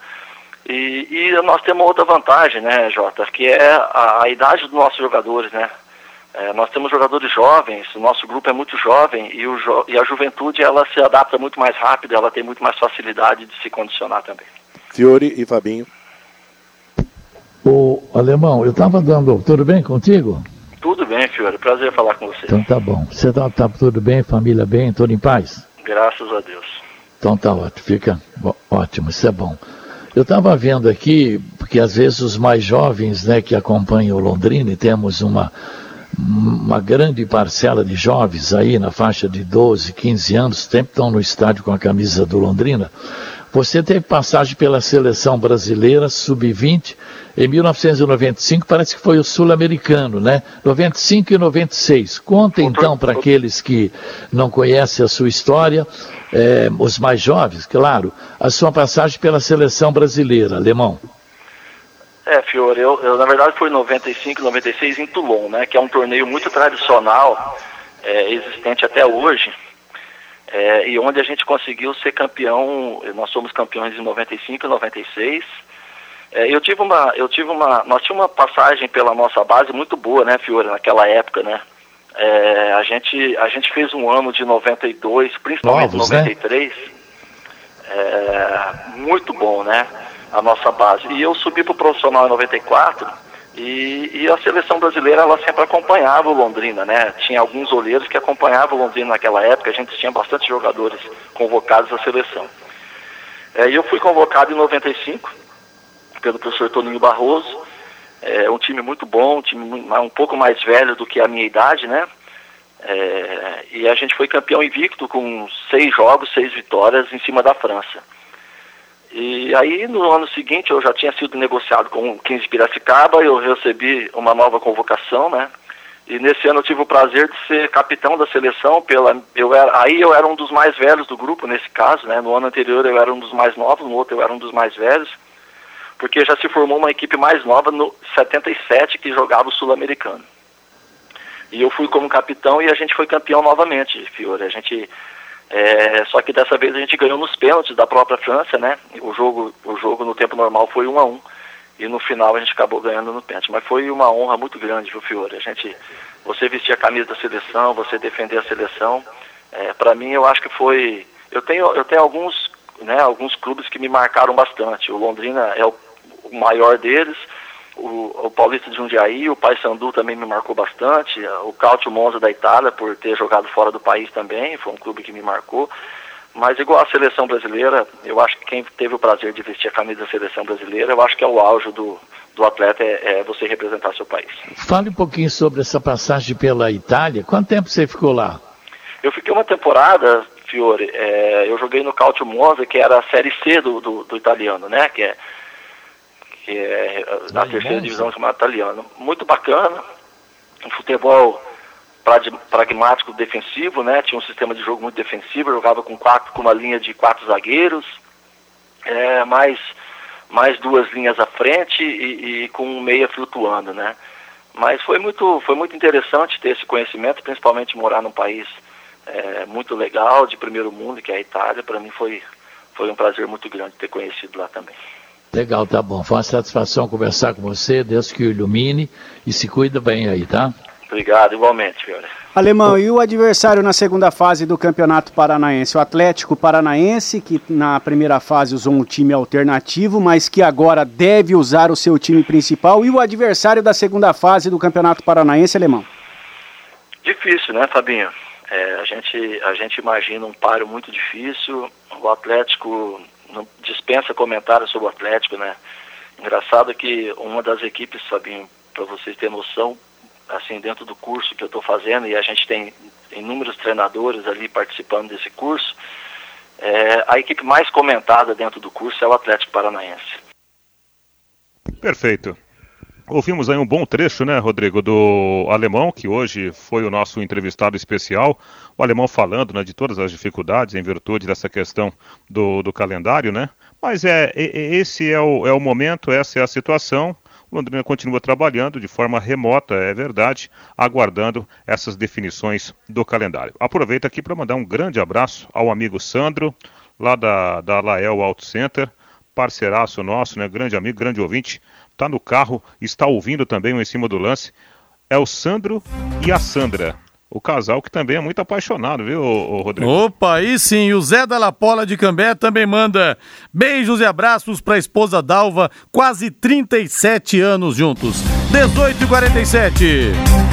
E, e, nós temos outra vantagem, né, Jota, que é a, a idade dos nossos jogadores, né? É, nós temos jogadores jovens, o nosso grupo é muito jovem e, o jo e a juventude ela se adapta muito mais rápido, ela tem muito mais facilidade de se condicionar também. Fiore e Fabinho. O alemão, eu estava dando. Tudo bem contigo? Tudo bem, Fiore. Prazer falar com você. Então tá bom. Você tá, tá tudo bem, família bem, tudo em paz? Graças a Deus. Então tá ótimo, fica ótimo, isso é bom. Eu estava vendo aqui, porque às vezes os mais jovens né, que acompanham o Londrina, e temos uma, uma grande parcela de jovens aí na faixa de 12, 15 anos, sempre estão no estádio com a camisa do Londrina. Você teve passagem pela seleção brasileira, sub-20, em 1995, parece que foi o sul-americano, né? 95 e 96. Conta então para aqueles que não conhecem a sua história, é, os mais jovens, claro, a sua passagem pela seleção brasileira, alemão. É, Fiore, eu, eu na verdade fui em 95 96 em Toulon, né? Que é um torneio muito tradicional, é, existente até hoje é, e onde a gente conseguiu ser campeão, nós somos campeões em 95 e 96. É, eu tive uma, eu tive uma, nós tínhamos uma passagem pela nossa base muito boa, né, Fiora, naquela época, né? É, a gente, a gente fez um ano de 92, principalmente Novos, 93, né? é, muito bom, né? A nossa base. E eu subi para o profissional em 94 e, e, a seleção brasileira ela sempre acompanhava o Londrina, né? Tinha alguns olheiros que acompanhavam o Londrina naquela época, a gente tinha bastante jogadores convocados à seleção. É, eu fui convocado em 95 pelo professor Toninho Barroso, é um time muito bom, um time um pouco mais velho do que a minha idade, né? É, e a gente foi campeão invicto com seis jogos, seis vitórias em cima da França. E aí no ano seguinte eu já tinha sido negociado com o 15 Piracicaba, eu recebi uma nova convocação, né? E nesse ano eu tive o prazer de ser capitão da seleção pela eu era aí eu era um dos mais velhos do grupo nesse caso, né? No ano anterior eu era um dos mais novos, no outro eu era um dos mais velhos, porque já se formou uma equipe mais nova no 77 que jogava o sul-americano. E eu fui como capitão e a gente foi campeão novamente, Fiore. A gente é, só que dessa vez a gente ganhou nos pênaltis da própria França, né? O jogo, o jogo no tempo normal foi 1 a 1 e no final a gente acabou ganhando no pênalti. Mas foi uma honra muito grande, viu, Fiore? A gente, você vestir a camisa da seleção, você defender a seleção, é, para mim eu acho que foi. Eu tenho, eu tenho alguns, né, alguns clubes que me marcaram bastante. O Londrina é o, o maior deles o, o Paulista de Jundiaí, o Paysandu também me marcou bastante, o Cautio Monza da Itália, por ter jogado fora do país também, foi um clube que me marcou. Mas igual a seleção brasileira, eu acho que quem teve o prazer de vestir a camisa da seleção brasileira, eu acho que é o auge do, do atleta, é, é você representar seu país. Fale um pouquinho sobre essa passagem pela Itália. Quanto tempo você ficou lá? Eu fiquei uma temporada, Fiore, é, eu joguei no Calcio Monza, que era a Série C do, do, do italiano, né? Que é, que é a terceira divisão chamada italiano. Muito bacana, um futebol pragmático defensivo, né? Tinha um sistema de jogo muito defensivo, jogava com quatro, com uma linha de quatro zagueiros, é, mais, mais duas linhas à frente e, e com um meia flutuando, né? Mas foi muito, foi muito interessante ter esse conhecimento, principalmente morar num país é, muito legal, de primeiro mundo, que é a Itália. Para mim foi, foi um prazer muito grande ter conhecido lá também. Legal, tá bom. Foi uma satisfação conversar com você. Deus que o ilumine e se cuida bem aí, tá? Obrigado, igualmente, Fiore. Alemão, e o adversário na segunda fase do Campeonato Paranaense? O Atlético Paranaense, que na primeira fase usou um time alternativo, mas que agora deve usar o seu time principal. E o adversário da segunda fase do Campeonato Paranaense, Alemão? Difícil, né, Fabinho? É, a, gente, a gente imagina um páreo muito difícil. O Atlético não dispensa comentários sobre o Atlético, né? Engraçado que uma das equipes, Fabinho, para vocês terem noção, assim, dentro do curso que eu estou fazendo, e a gente tem inúmeros treinadores ali participando desse curso, é, a equipe mais comentada dentro do curso é o Atlético Paranaense. Perfeito. Ouvimos aí um bom trecho, né, Rodrigo, do alemão, que hoje foi o nosso entrevistado especial. O alemão falando né, de todas as dificuldades em virtude dessa questão do, do calendário, né? Mas é, esse é o, é o momento, essa é a situação. Londrina continua trabalhando de forma remota, é verdade, aguardando essas definições do calendário. Aproveito aqui para mandar um grande abraço ao amigo Sandro, lá da, da Lael Auto Center, parceiraço nosso, né, grande amigo, grande ouvinte, está no carro, está ouvindo também o Em Cima do Lance. É o Sandro e a Sandra. O casal que também é muito apaixonado, viu, Rodrigo? Opa, aí sim. O Zé da Lapola de Cambé também manda beijos e abraços para a esposa Dalva, quase 37 anos juntos. 18 e 47.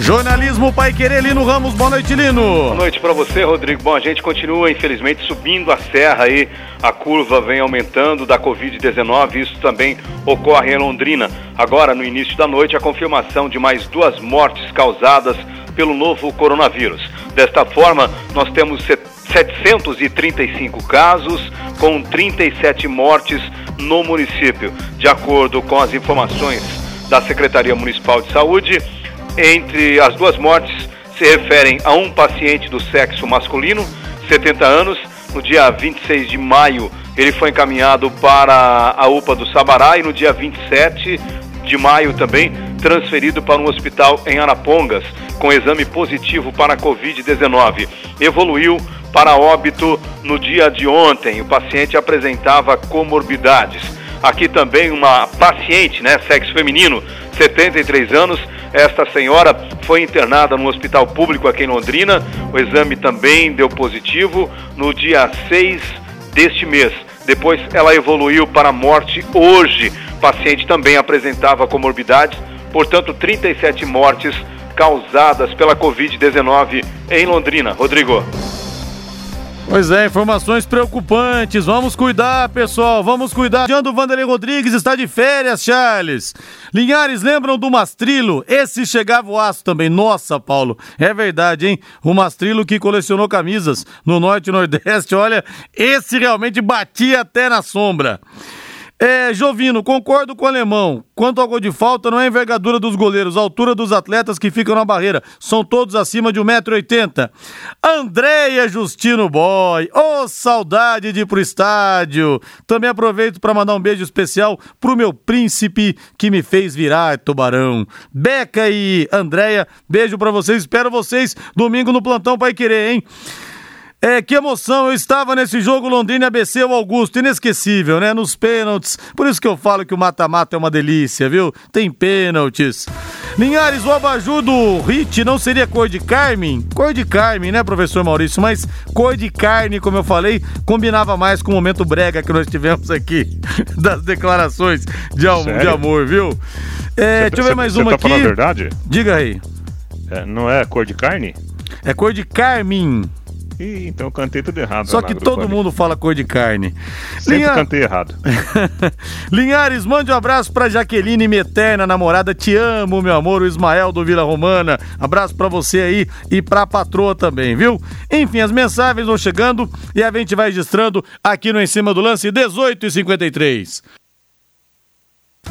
Jornalismo Pai Querer, Lino Ramos, boa noite, Lino. Boa noite para você, Rodrigo. Bom, a gente continua, infelizmente, subindo a serra aí, a curva vem aumentando da Covid-19, isso também ocorre em Londrina. Agora, no início da noite, a confirmação de mais duas mortes causadas pelo novo coronavírus. Desta forma, nós temos 735 casos, com 37 mortes no município. De acordo com as informações da Secretaria Municipal de Saúde, entre as duas mortes se referem a um paciente do sexo masculino, 70 anos. No dia 26 de maio, ele foi encaminhado para a UPA do Sabará e no dia 27 de maio também transferido para um hospital em Arapongas com exame positivo para a Covid-19. Evoluiu para óbito no dia de ontem. O paciente apresentava comorbidades. Aqui também uma paciente, né, sexo feminino, 73 anos, esta senhora foi internada no hospital público aqui em Londrina. O exame também deu positivo no dia 6 deste mês. Depois ela evoluiu para a morte hoje. O paciente também apresentava comorbidades, portanto, 37 mortes causadas pela Covid-19 em Londrina. Rodrigo. Pois é, informações preocupantes. Vamos cuidar, pessoal. Vamos cuidar. Diando Vanderlei Rodrigues está de férias, Charles. Linhares, lembram do Mastrilo? Esse chegava o aço também. Nossa, Paulo. É verdade, hein? O Mastrilo que colecionou camisas no Norte e Nordeste. Olha, esse realmente batia até na sombra. É, Jovino, concordo com o alemão. Quanto ao gol de falta, não é a envergadura dos goleiros, a altura dos atletas que ficam na barreira. São todos acima de 1,80m. Andréia Justino Boy, ô oh, saudade de ir pro estádio. Também aproveito para mandar um beijo especial pro meu príncipe que me fez virar tubarão. Beca e Andréia, beijo para vocês. Espero vocês domingo no plantão Pai Querer, hein? É, que emoção, eu estava nesse jogo Londrina ABC, o Augusto, inesquecível, né? Nos pênaltis. Por isso que eu falo que o mata-mata é uma delícia, viu? Tem pênaltis. Linhares, o abajur do Hit não seria cor de carne? Cor de carne, né, professor Maurício? Mas cor de carne, como eu falei, combinava mais com o momento brega que nós tivemos aqui, das declarações de, am de amor, viu? É, cê, deixa eu ver mais uma tá aqui. Falando a verdade? Diga aí. É, não é cor de carne? É cor de carmim. E, então eu cantei tudo errado. Só que todo mundo fala cor de carne. Sempre Linha... cantei errado. Linhares, mande um abraço pra Jaqueline, minha eterna namorada. Te amo, meu amor, o Ismael do Vila Romana. Abraço pra você aí e pra patroa também, viu? Enfim, as mensagens vão chegando e a gente vai registrando aqui no Em Cima do Lance 18 e 53.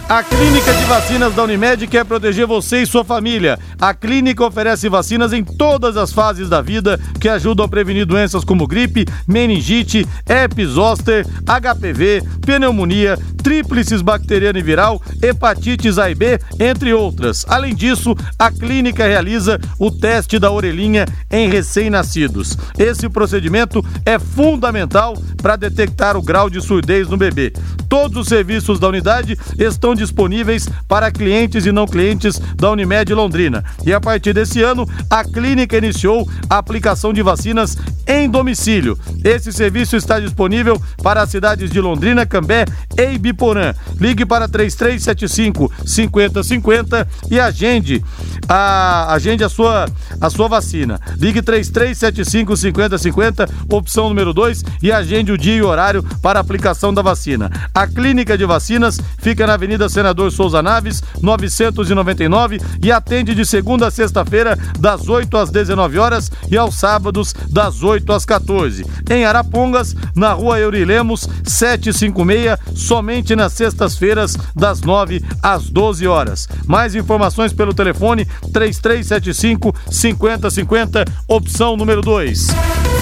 A Clínica de Vacinas da Unimed quer proteger você e sua família. A clínica oferece vacinas em todas as fases da vida que ajudam a prevenir doenças como gripe, meningite, herpes zoster, HPV, pneumonia, tríplices bacteriana e viral, hepatites A e B, entre outras. Além disso, a clínica realiza o teste da orelhinha em recém-nascidos. Esse procedimento é fundamental para detectar o grau de surdez no bebê. Todos os serviços da unidade estão disponíveis para clientes e não clientes da Unimed Londrina. E a partir desse ano, a clínica iniciou a aplicação de vacinas em domicílio. Esse serviço está disponível para as cidades de Londrina, Cambé e Ibiporã. Ligue para 3375 5050 e agende a, agende a sua, a sua vacina. Ligue 3375 5050, opção número 2 e agende o dia e horário para a aplicação da vacina. A clínica de vacinas fica na Avenida Senador Souza Naves, 999 e atende de segunda a sexta-feira, das 8 às 19 horas e aos sábados, das 8 às 14. Em Arapongas, na rua Eurilemos, 756, somente nas sextas-feiras, das 9 às 12 horas. Mais informações pelo telefone 3375 5050, opção número 2.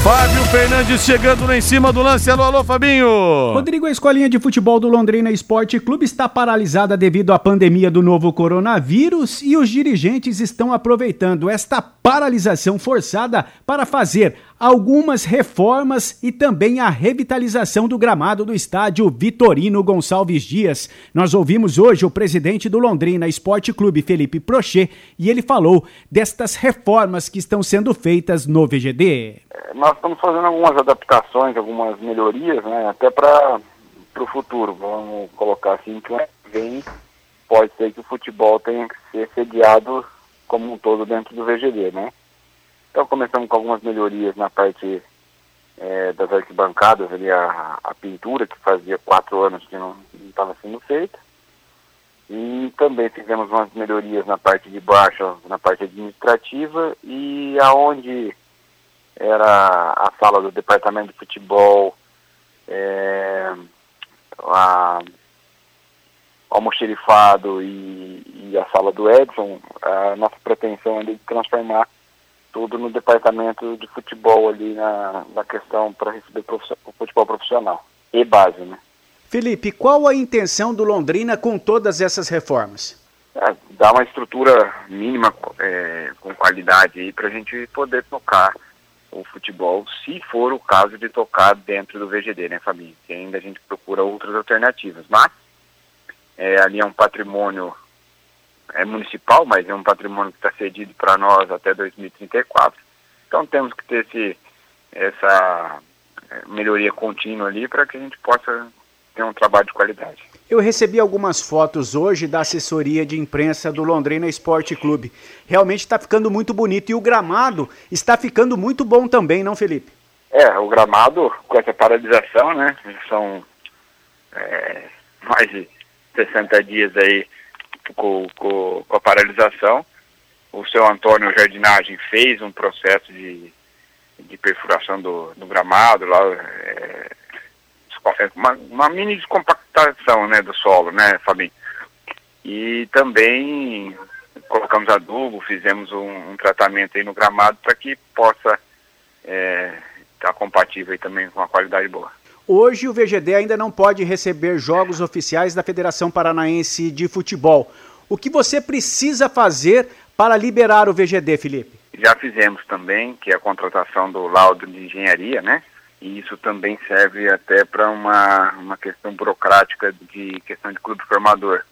Fábio Fernandes chegando lá em cima do lance. Alô, alô, Fabinho. Rodrigo, a escolinha de futebol do Londrina Esporte Clube está paralisada devido à pandemia do novo coronavírus e os dirigentes estão aproveitando esta paralisação forçada para fazer algumas reformas e também a revitalização do gramado do estádio Vitorino Gonçalves Dias. Nós ouvimos hoje o presidente do Londrina Esporte Clube, Felipe Prochet, e ele falou destas reformas que estão sendo feitas no VGD. É, nós estamos fazendo algumas adaptações, algumas melhorias, né, até para o futuro. Vamos colocar assim que vem pode ser que o futebol tenha que ser sediado como um todo dentro do VGD, né? Então começamos com algumas melhorias na parte é, das arquibancadas, ali a, a, pintura, que fazia quatro anos que não estava sendo feita. E também fizemos umas melhorias na parte de baixo, na parte administrativa, e aonde era a sala do departamento de futebol, é, a almoxerifado e, e a sala do Edson, a nossa pretensão é de transformar tudo no departamento de futebol ali na, na questão para receber o futebol profissional e base, né? Felipe, qual a intenção do Londrina com todas essas reformas? É, dar uma estrutura mínima é, com qualidade aí para a gente poder tocar o futebol, se for o caso de tocar dentro do VGD, né, Fabinho? Que ainda a gente procura outras alternativas, mas é, ali é um patrimônio é municipal, mas é um patrimônio que está cedido para nós até 2034. Então temos que ter esse, essa é, melhoria contínua ali para que a gente possa ter um trabalho de qualidade. Eu recebi algumas fotos hoje da assessoria de imprensa do Londrina Esporte Clube. Realmente está ficando muito bonito e o gramado está ficando muito bom também, não, Felipe? É, o gramado com essa paralisação, né? São é, mais de 60 dias aí com, com, com, a paralisação. O seu Antônio Jardinagem fez um processo de, de perfuração do, do gramado, lá, é, uma, uma, mini descompactação né, do solo, né, Fabinho? E também colocamos adubo, fizemos um, um tratamento aí no gramado para que possa estar é, tá compatível aí também com uma qualidade boa. Hoje o VGD ainda não pode receber jogos oficiais da Federação Paranaense de Futebol. O que você precisa fazer para liberar o VGD, Felipe? Já fizemos também, que é a contratação do laudo de engenharia, né? E isso também serve até para uma, uma questão burocrática de questão de clube formador.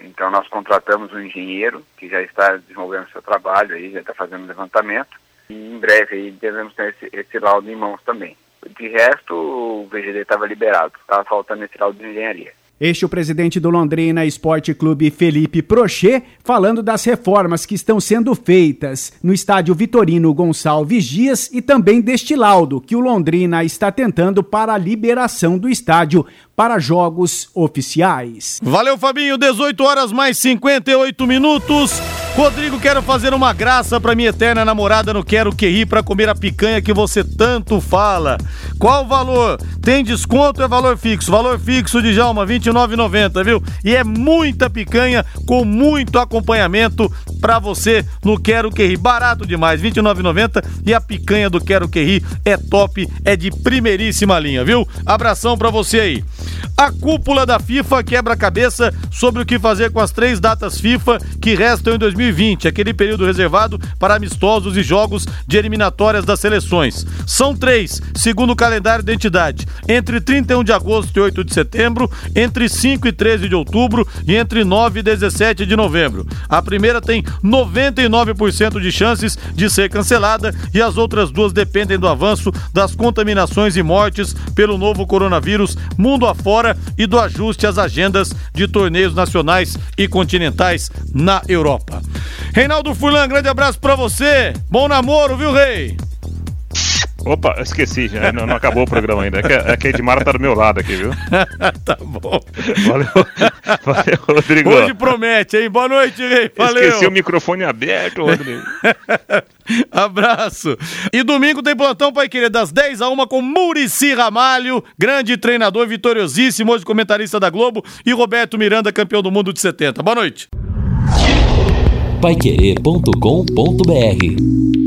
Então nós contratamos um engenheiro que já está desenvolvendo seu trabalho aí, já está fazendo levantamento. E em breve aí devemos ter esse, esse laudo em mãos também. De resto, o VGD estava liberado, estava faltando esse laudo de engenharia. Este é o presidente do Londrina Esporte Clube, Felipe Prochet, falando das reformas que estão sendo feitas no estádio Vitorino Gonçalves Dias e também deste laudo que o Londrina está tentando para a liberação do estádio para jogos oficiais. Valeu, Fabinho. 18 horas mais 58 minutos. Rodrigo, quero fazer uma graça para minha eterna namorada no Quero Que Ir para comer a picanha que você tanto fala. Qual o valor? Tem desconto é valor fixo? Valor fixo de Jalma, R$ 29,90, viu? E é muita picanha com muito acompanhamento para você no Quero Que Ir. Barato demais, R$ 29,90 e a picanha do Quero Que Ir é top, é de primeiríssima linha, viu? Abração para você aí. A cúpula da FIFA quebra a cabeça sobre o que fazer com as três datas FIFA que restam em 2020, aquele período reservado para amistosos e jogos de eliminatórias das seleções. São três, segundo o calendário da entidade, entre 31 de agosto e 8 de setembro, entre 5 e 13 de outubro e entre 9 e 17 de novembro. A primeira tem 99% de chances de ser cancelada e as outras duas dependem do avanço das contaminações e mortes pelo novo coronavírus mundo afora e do ajuste às agendas de torneios nacionais e continentais na Europa. Reinaldo Furlan, grande abraço para você. Bom namoro, viu, Rei? Opa, esqueci, já, não, não, acabou o programa ainda. É que, é que a Edmara tá do meu lado aqui, viu? tá bom. Valeu, valeu, Rodrigo. Hoje promete, hein? Boa noite, Rei. Valeu. Esqueci o microfone aberto, Rodrigo. Abraço. E domingo tem plantão Pai Querer das 10 a 1 com Murici Ramalho, grande treinador vitoriosíssimo, hoje comentarista da Globo, e Roberto Miranda, campeão do mundo de 70. Boa noite. Paiquerê.com.br